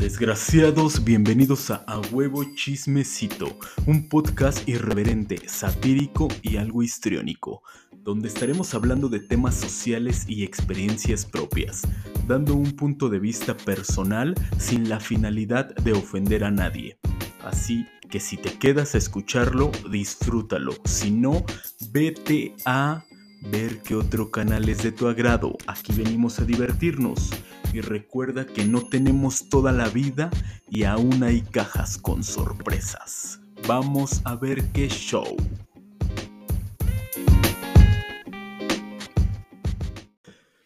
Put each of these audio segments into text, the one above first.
Desgraciados, bienvenidos a A Huevo Chismecito, un podcast irreverente, satírico y algo histriónico, donde estaremos hablando de temas sociales y experiencias propias, dando un punto de vista personal sin la finalidad de ofender a nadie. Así que si te quedas a escucharlo, disfrútalo, si no, vete a ver qué otro canal es de tu agrado. Aquí venimos a divertirnos. Y recuerda que no tenemos toda la vida y aún hay cajas con sorpresas. Vamos a ver qué show.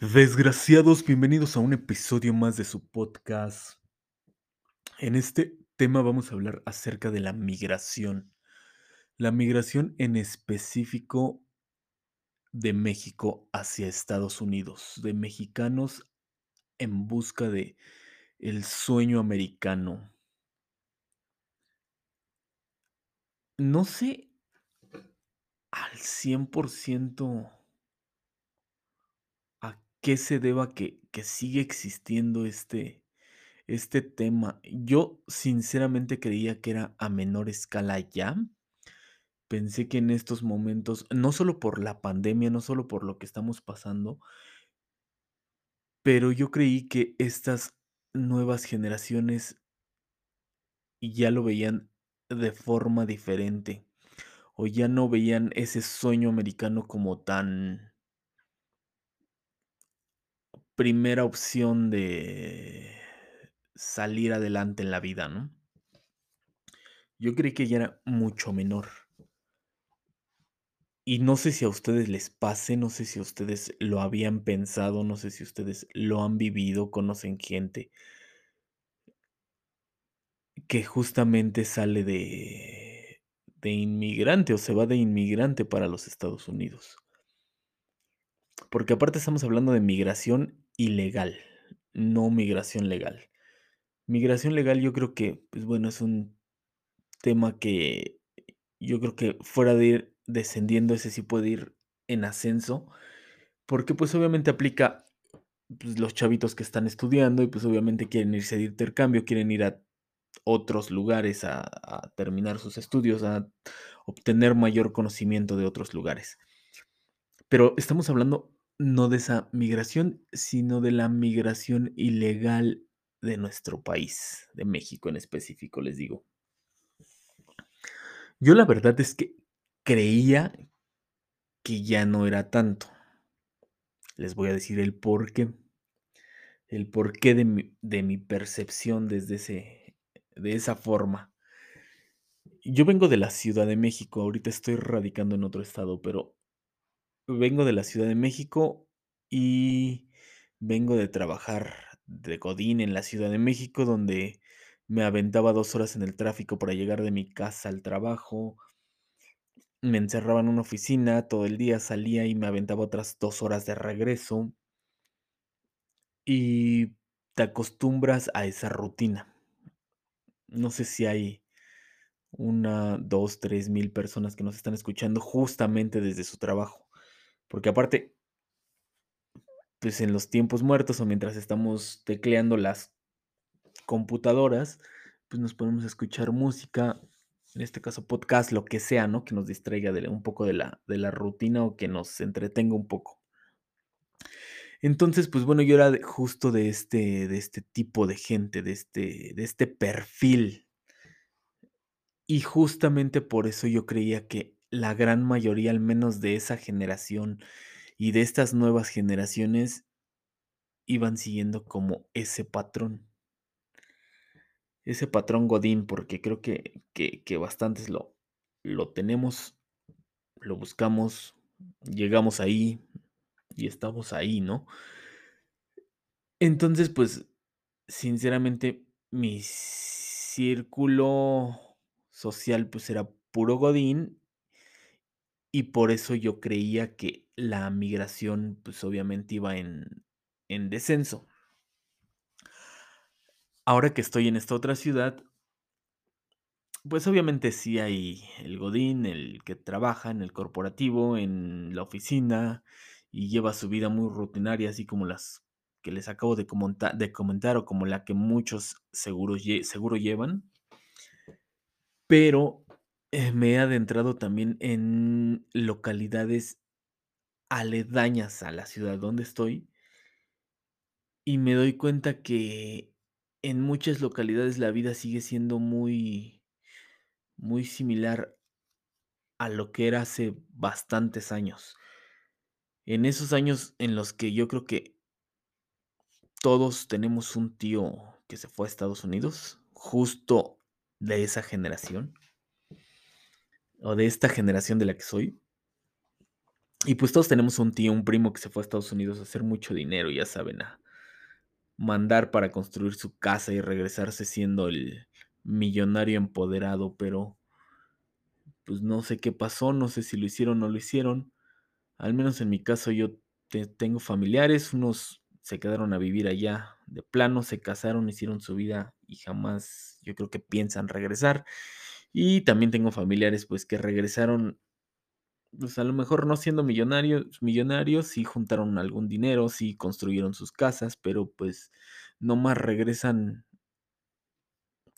Desgraciados, bienvenidos a un episodio más de su podcast. En este tema vamos a hablar acerca de la migración. La migración en específico de México hacia Estados Unidos, de mexicanos en busca de el sueño americano. No sé al 100% a qué se deba que, que sigue existiendo este, este tema. Yo sinceramente creía que era a menor escala ya. Pensé que en estos momentos, no solo por la pandemia, no solo por lo que estamos pasando, pero yo creí que estas nuevas generaciones ya lo veían de forma diferente, o ya no veían ese sueño americano como tan primera opción de salir adelante en la vida, ¿no? Yo creí que ya era mucho menor. Y no sé si a ustedes les pase, no sé si ustedes lo habían pensado, no sé si ustedes lo han vivido, conocen gente que justamente sale de, de inmigrante o se va de inmigrante para los Estados Unidos. Porque aparte estamos hablando de migración ilegal, no migración legal. Migración legal yo creo que, pues bueno, es un tema que yo creo que fuera de descendiendo, ese sí puede ir en ascenso, porque pues obviamente aplica pues, los chavitos que están estudiando y pues obviamente quieren irse de intercambio, quieren ir a otros lugares a, a terminar sus estudios, a obtener mayor conocimiento de otros lugares. Pero estamos hablando no de esa migración, sino de la migración ilegal de nuestro país, de México en específico, les digo. Yo la verdad es que creía que ya no era tanto. Les voy a decir el por qué. El porqué de mi, de mi percepción desde ese, de esa forma. Yo vengo de la Ciudad de México, ahorita estoy radicando en otro estado, pero vengo de la Ciudad de México y vengo de trabajar de Godín en la Ciudad de México, donde me aventaba dos horas en el tráfico para llegar de mi casa al trabajo. Me encerraba en una oficina todo el día, salía y me aventaba otras dos horas de regreso. Y te acostumbras a esa rutina. No sé si hay una, dos, tres mil personas que nos están escuchando justamente desde su trabajo. Porque aparte, pues en los tiempos muertos o mientras estamos tecleando las computadoras, pues nos podemos escuchar música, en este caso podcast, lo que sea, ¿no? Que nos distraiga de un poco de la, de la rutina o que nos entretenga un poco. Entonces, pues bueno, yo era justo de este, de este tipo de gente, de este, de este perfil. Y justamente por eso yo creía que la gran mayoría, al menos de esa generación y de estas nuevas generaciones, iban siguiendo como ese patrón ese patrón Godín, porque creo que, que, bastantes lo, lo tenemos, lo buscamos, llegamos ahí y estamos ahí, ¿no? Entonces, pues, sinceramente, mi círculo social, pues, era puro Godín y por eso yo creía que la migración, pues, obviamente iba en, en descenso. Ahora que estoy en esta otra ciudad, pues obviamente sí hay el godín, el que trabaja en el corporativo, en la oficina y lleva su vida muy rutinaria, así como las que les acabo de, comentar o como la que muchos seguros seguro llevan. Pero eh, me he adentrado también en localidades aledañas a la ciudad donde estoy. Y me doy cuenta que en muchas localidades la vida sigue siendo muy, muy similar a lo que era hace bastantes años. En esos años en los que yo creo que todos tenemos un tío que se fue a Estados Unidos, justo de esa generación, o de esta generación de la que soy. Y pues todos tenemos un tío, un primo que se fue a Estados Unidos a hacer mucho dinero, ya saben, a mandar para construir su casa y regresarse siendo el millonario empoderado, pero pues no sé qué pasó, no sé si lo hicieron o no lo hicieron. Al menos en mi caso yo tengo familiares, unos se quedaron a vivir allá de plano, se casaron, hicieron su vida y jamás yo creo que piensan regresar. Y también tengo familiares pues que regresaron, pues a lo mejor no siendo millonarios, millonarios, sí juntaron algún dinero, sí construyeron sus casas, pero pues no más regresan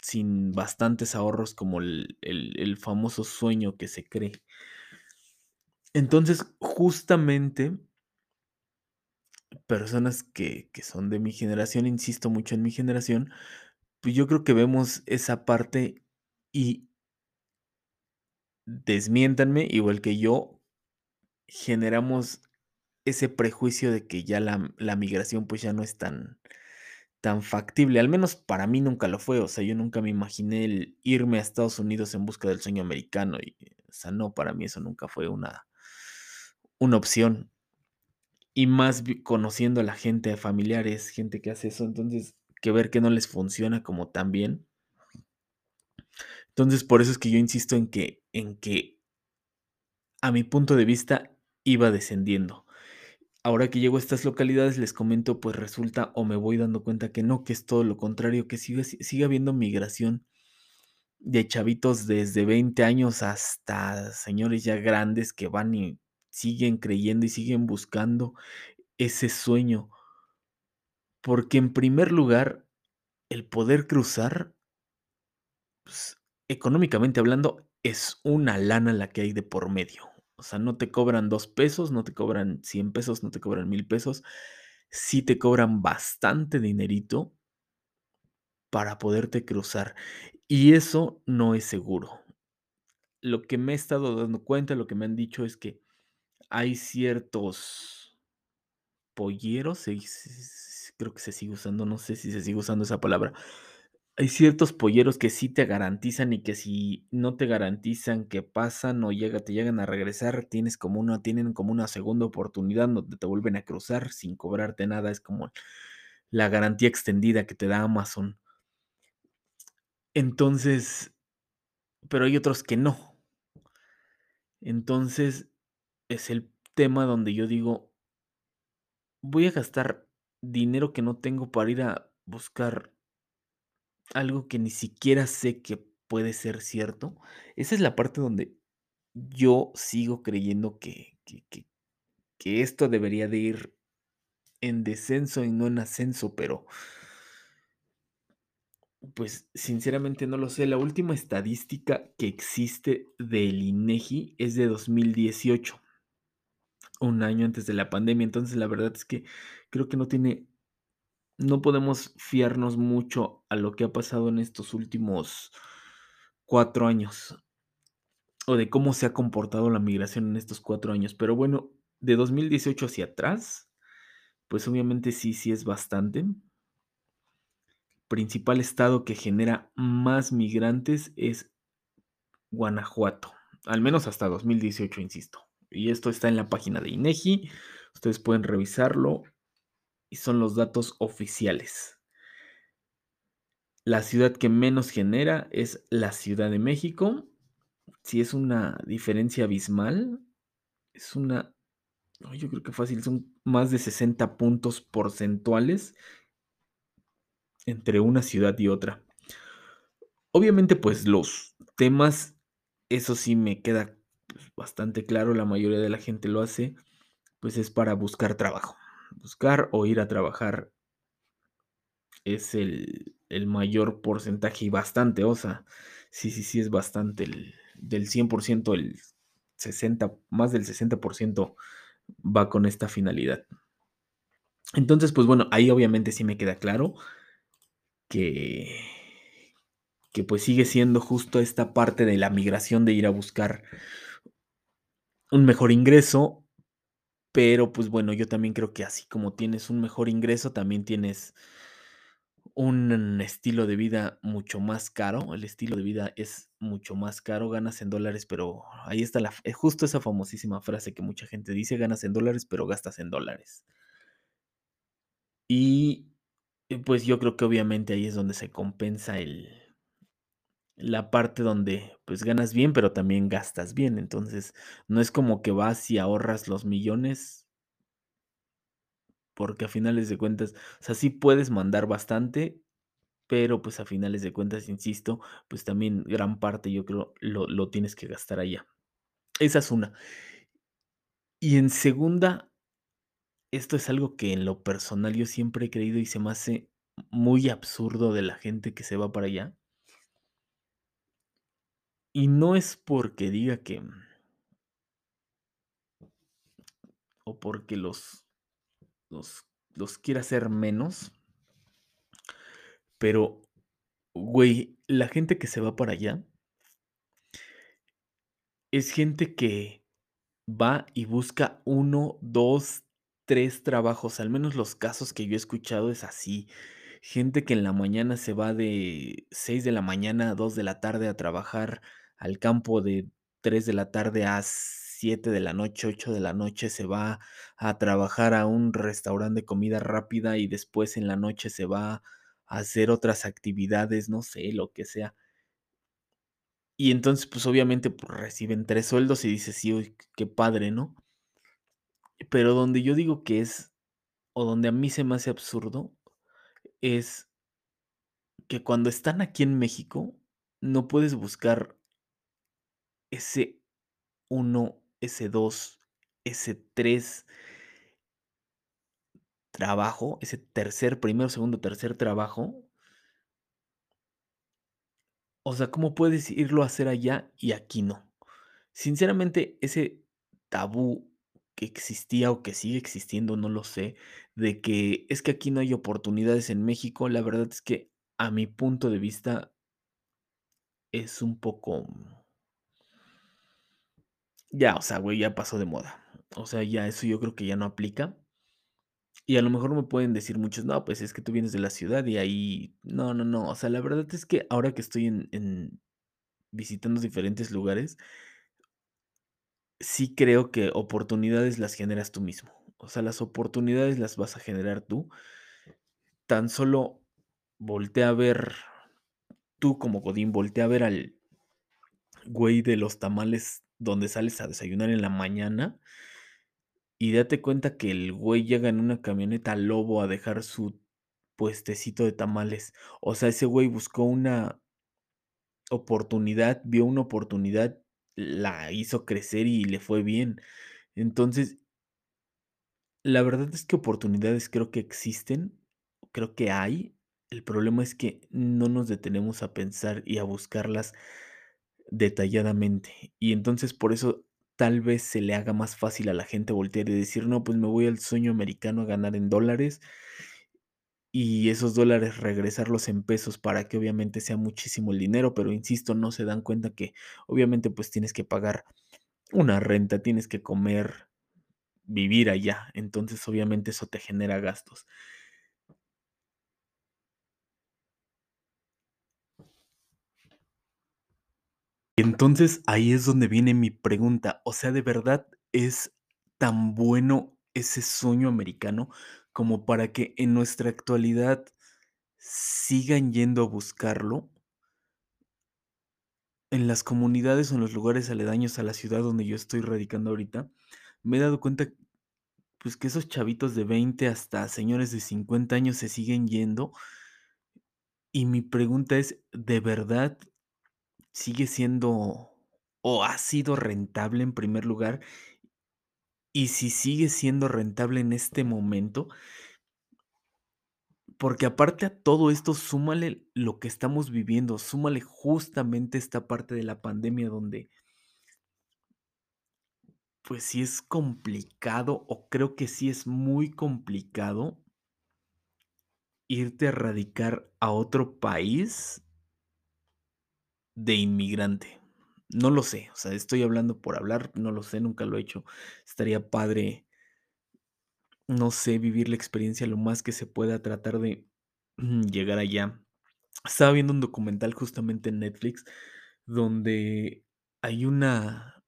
sin bastantes ahorros como el, el famoso sueño que se cree. Entonces, justamente personas que, que, son de mi generación, insisto mucho en mi generación, pues yo creo que vemos esa parte y desmiéntanme, igual que yo, generamos ese prejuicio de que ya la, la, migración pues ya no es tan, tan factible, al menos para mí nunca lo fue, o sea, yo nunca me imaginé el irme a Estados Unidos en busca del sueño americano, y, o sea, no, para mí eso nunca fue una, una opción. Y más conociendo a la gente, familiares, gente que hace eso, entonces que ver que no les funciona como tan bien. Entonces, por eso es que yo insisto en que, en que a mi punto de vista iba descendiendo. Ahora que llego a estas localidades, les comento, pues resulta o me voy dando cuenta que no, que es todo lo contrario, que sigue, habiendo migración de chavitos desde 20 años hasta señores ya grandes que van y siguen creyendo y siguen buscando ese sueño. Porque en primer lugar, el poder cruzar, pues, económicamente hablando, es una lana la que hay de por medio. O sea, no te cobran dos pesos, no te cobran 100 pesos, no te cobran mil pesos. Sí te cobran bastante dinerito para poderte cruzar. Y eso no es seguro. Lo que me he estado dando cuenta, lo que me han dicho es que hay ciertos polleros, creo que se sigue usando, no sé si se sigue usando esa palabra. Hay ciertos polleros que sí te garantizan y que si no te garantizan que pasan o llega, te llegan a regresar, tienes como una, tienen como una segunda oportunidad donde te vuelven a cruzar sin cobrarte nada. Es como la garantía extendida que te da Amazon. Entonces, pero hay otros que no. Entonces, es el tema donde yo digo, voy a gastar dinero que no tengo para ir a buscar algo que ni siquiera sé que puede ser cierto. Esa es la parte donde yo sigo creyendo que, que, que, esto debería de ir en descenso y no en ascenso, pero pues sinceramente no lo sé. La última estadística que existe del INEGI es de 2018 un año antes de la pandemia. Entonces, la verdad es que creo que no tiene, no podemos fiarnos mucho a lo que ha pasado en estos últimos cuatro años o de cómo se ha comportado la migración en estos cuatro años. Pero bueno, de 2018 hacia atrás, pues obviamente sí, sí es bastante. Principal estado que genera más migrantes es Guanajuato, al menos hasta 2018, insisto. Y esto está en la página de INEGI. Ustedes pueden revisarlo y son los datos oficiales. La ciudad que menos genera es la Ciudad de México. Si es una diferencia abismal, es una, yo creo que fácil, son más de 60 puntos porcentuales entre una ciudad y otra. Obviamente, pues los temas, eso sí me queda bastante claro, la mayoría de la gente lo hace, pues es para buscar trabajo. Buscar o ir a trabajar es el el mayor porcentaje y bastante, o sea, sí, sí, sí es bastante el del 100% el 60, más del 60% va con esta finalidad. Entonces, pues bueno, ahí obviamente sí me queda claro que que pues sigue siendo justo esta parte de la migración de ir a buscar un mejor ingreso, pero pues bueno, yo también creo que así como tienes un mejor ingreso, también tienes un estilo de vida mucho más caro. El estilo de vida es mucho más caro, ganas en dólares, pero ahí está la, f- justo esa famosísima frase que mucha gente dice, ganas en dólares, pero gastas en dólares. Y eh, pues yo creo que obviamente ahí es donde se compensa el, la parte donde pues ganas bien, pero también gastas bien. Entonces, no es como que vas y ahorras los millones, porque a finales de cuentas, o sea, sí puedes mandar bastante, pero pues a finales de cuentas, insisto, pues también gran parte yo creo lo, lo tienes que gastar allá. Esa es una. Y en segunda, esto es algo que en lo personal yo siempre he creído y se me hace muy absurdo de la gente que se va para allá. Y no es porque diga que, o porque los, los, los quiera hacer menos, pero, güey, la gente que se va para allá es gente que Va y busca uno 2 3 trabajos, al menos los casos que yo he escuchado es así. Gente que en la mañana se va de 6 de la mañana a 2 de la tarde a trabajar al campo, de 3 de la tarde a 7 de la noche, 8 de la noche se va a trabajar a un restaurante de comida rápida y después en la noche se va a hacer otras actividades, no sé, lo que sea. Y entonces, pues, obviamente, pues, reciben 3 sueldos y dices: "Sí, uy, qué padre", ¿no? Pero donde yo digo que es, o donde a mí se me hace absurdo, es que cuando están aquí en México, no puedes buscar ese uno ese 2 ese 3 trabajo, ese tercer, primero, segundo, tercer trabajo. O sea, ¿cómo puedes irlo a hacer allá y aquí no? Sinceramente, ese tabú que existía o que sigue existiendo, no lo sé, de que es que aquí no hay oportunidades en México, la verdad es que a mi punto de vista es un poco, ya, o sea, güey, ya pasó de moda. O sea, ya eso yo creo que ya no aplica. Y a lo mejor me pueden decir muchos, no, pues es que tú vienes de la ciudad y ahí, no, no, no. O sea, la verdad es que ahora que estoy en, en visitando diferentes lugares, Sí creo que oportunidades las generas tú mismo. O sea, las oportunidades las vas a generar tú. Tan solo voltea a ver, tú como Godín, voltea a ver al güey de los tamales donde sales a desayunar en la mañana y date cuenta que el güey llega en una camioneta Lobo a dejar su puestecito de tamales. O sea, ese güey buscó una oportunidad, vio una oportunidad, la hizo crecer y le fue bien. Entonces, La verdad es que oportunidades creo que existen, creo que hay. El problema es que no nos detenemos a pensar y a buscarlas detalladamente. Y entonces por eso tal vez se le haga más fácil a la gente voltear y decir, no, pues me voy al sueño americano a ganar en dólares y esos dólares regresarlos en pesos para que obviamente sea muchísimo el dinero, pero insisto, no se dan cuenta que obviamente pues tienes que pagar una renta, tienes que comer, vivir allá, entonces obviamente eso te genera gastos. Entonces, ahí es donde viene mi pregunta, o sea, ¿de verdad es tan bueno ese sueño americano como para que en nuestra actualidad sigan yendo a buscarlo? En las comunidades o en los lugares aledaños a la ciudad donde yo estoy radicando ahorita, me he dado cuenta, pues, que esos chavitos de 20 hasta señores de 50 años se siguen yendo, y mi pregunta es, ¿de verdad sigue siendo o ha sido rentable en primer lugar? y si sigue siendo rentable en este momento porque aparte a todo esto, súmale lo que estamos viviendo, súmale justamente esta parte de la pandemia donde pues sí es complicado, o creo que sí es muy complicado irte a radicar a otro país de inmigrante. No lo sé, o sea, estoy hablando por hablar, no lo sé, nunca lo he hecho. Estaría padre no sé, vivir la experiencia lo más que se pueda, tratar de llegar allá. Estaba viendo un documental justamente en Netflix, donde hay una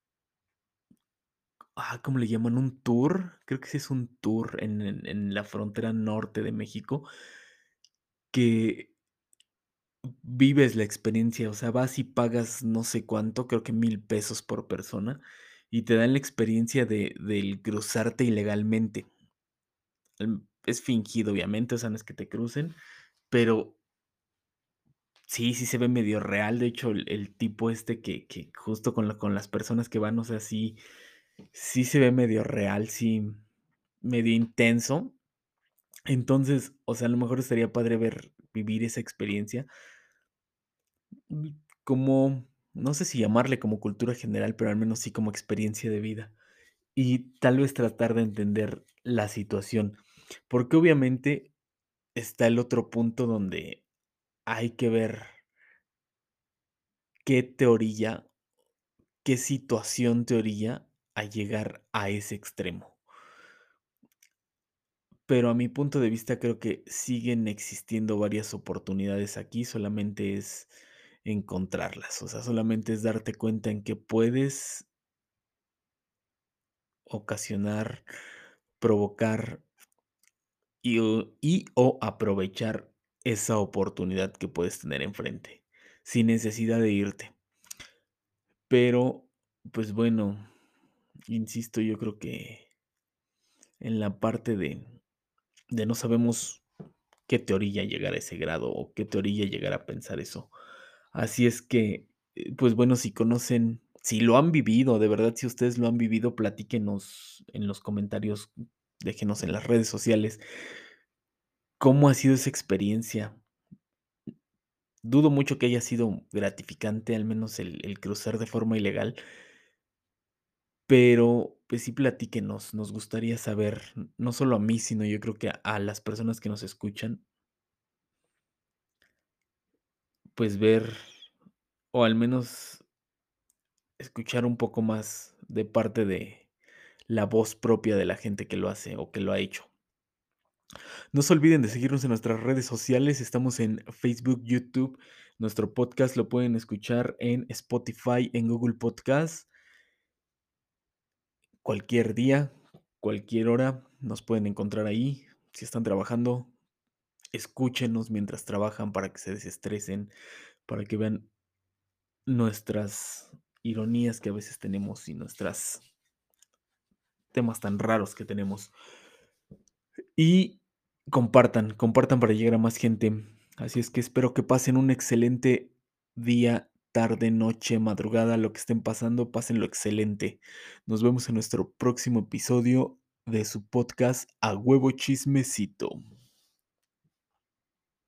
ah, ¿cómo le llaman? ¿Un tour? Creo que sí es un tour en en en la frontera norte de México que vives la experiencia, o sea, vas y pagas no sé cuánto, creo que 1000 pesos por persona, y te dan la experiencia de del cruzarte ilegalmente. Em, es fingido, obviamente, o sea, no es que te crucen, pero sí, sí se ve medio real. De hecho, el el tipo este que que justo con la con las personas que van, o sea, sí sí se ve medio real, sí, medio intenso. Entonces, o sea, a lo mejor estaría padre ver vivir esa experiencia. Como, no sé si llamarle como cultura general, pero al menos sí como experiencia de vida. Y tal vez tratar de entender la situación, porque obviamente está el otro punto donde hay que ver qué te orilla, qué situación te orilla a llegar a ese extremo. Pero a mi punto de vista, creo que siguen existiendo varias oportunidades aquí, solamente es encontrarlas, o sea, solamente es darte cuenta en que puedes ocasionar, provocar y o aprovechar esa oportunidad que puedes tener enfrente, sin necesidad de irte. Pero, pues bueno, insisto, yo creo que en la parte de de no sabemos qué te orilla llegar a ese grado, o qué te orilla llegar a pensar eso. Así es que, eh, pues bueno, si conocen, si lo han vivido, de verdad, si ustedes lo han vivido, platíquenos en los comentarios, déjenos en las redes sociales ¿cómo ha sido esa experiencia? Dudo mucho que haya sido gratificante, al menos el cruzar de forma ilegal. Pero, pues sí, platíquenos, nos gustaría saber, no solo a mí, sino yo creo que a las personas que nos escuchan. Pues ver, o al menos escuchar un poco más de parte de la voz propia de la gente que lo hace, o que lo ha hecho. No se olviden de seguirnos en nuestras redes sociales, estamos en Facebook, YouTube, nuestro podcast lo pueden escuchar en Spotify, en Google Podcast. Cualquier día, cualquier hora, nos pueden encontrar ahí. Si están trabajando, escúchenos mientras trabajan para que se desestresen, para que vean nuestras ironías que a veces tenemos, y nuestras temas tan raros que tenemos. Y compartan, compartan para llegar a más gente. Así es que espero que pasen un excelente día, tarde, noche, madrugada, lo que estén pasando, pásenlo excelente. Nos vemos en nuestro próximo episodio de su podcast A Huevo Chismecito.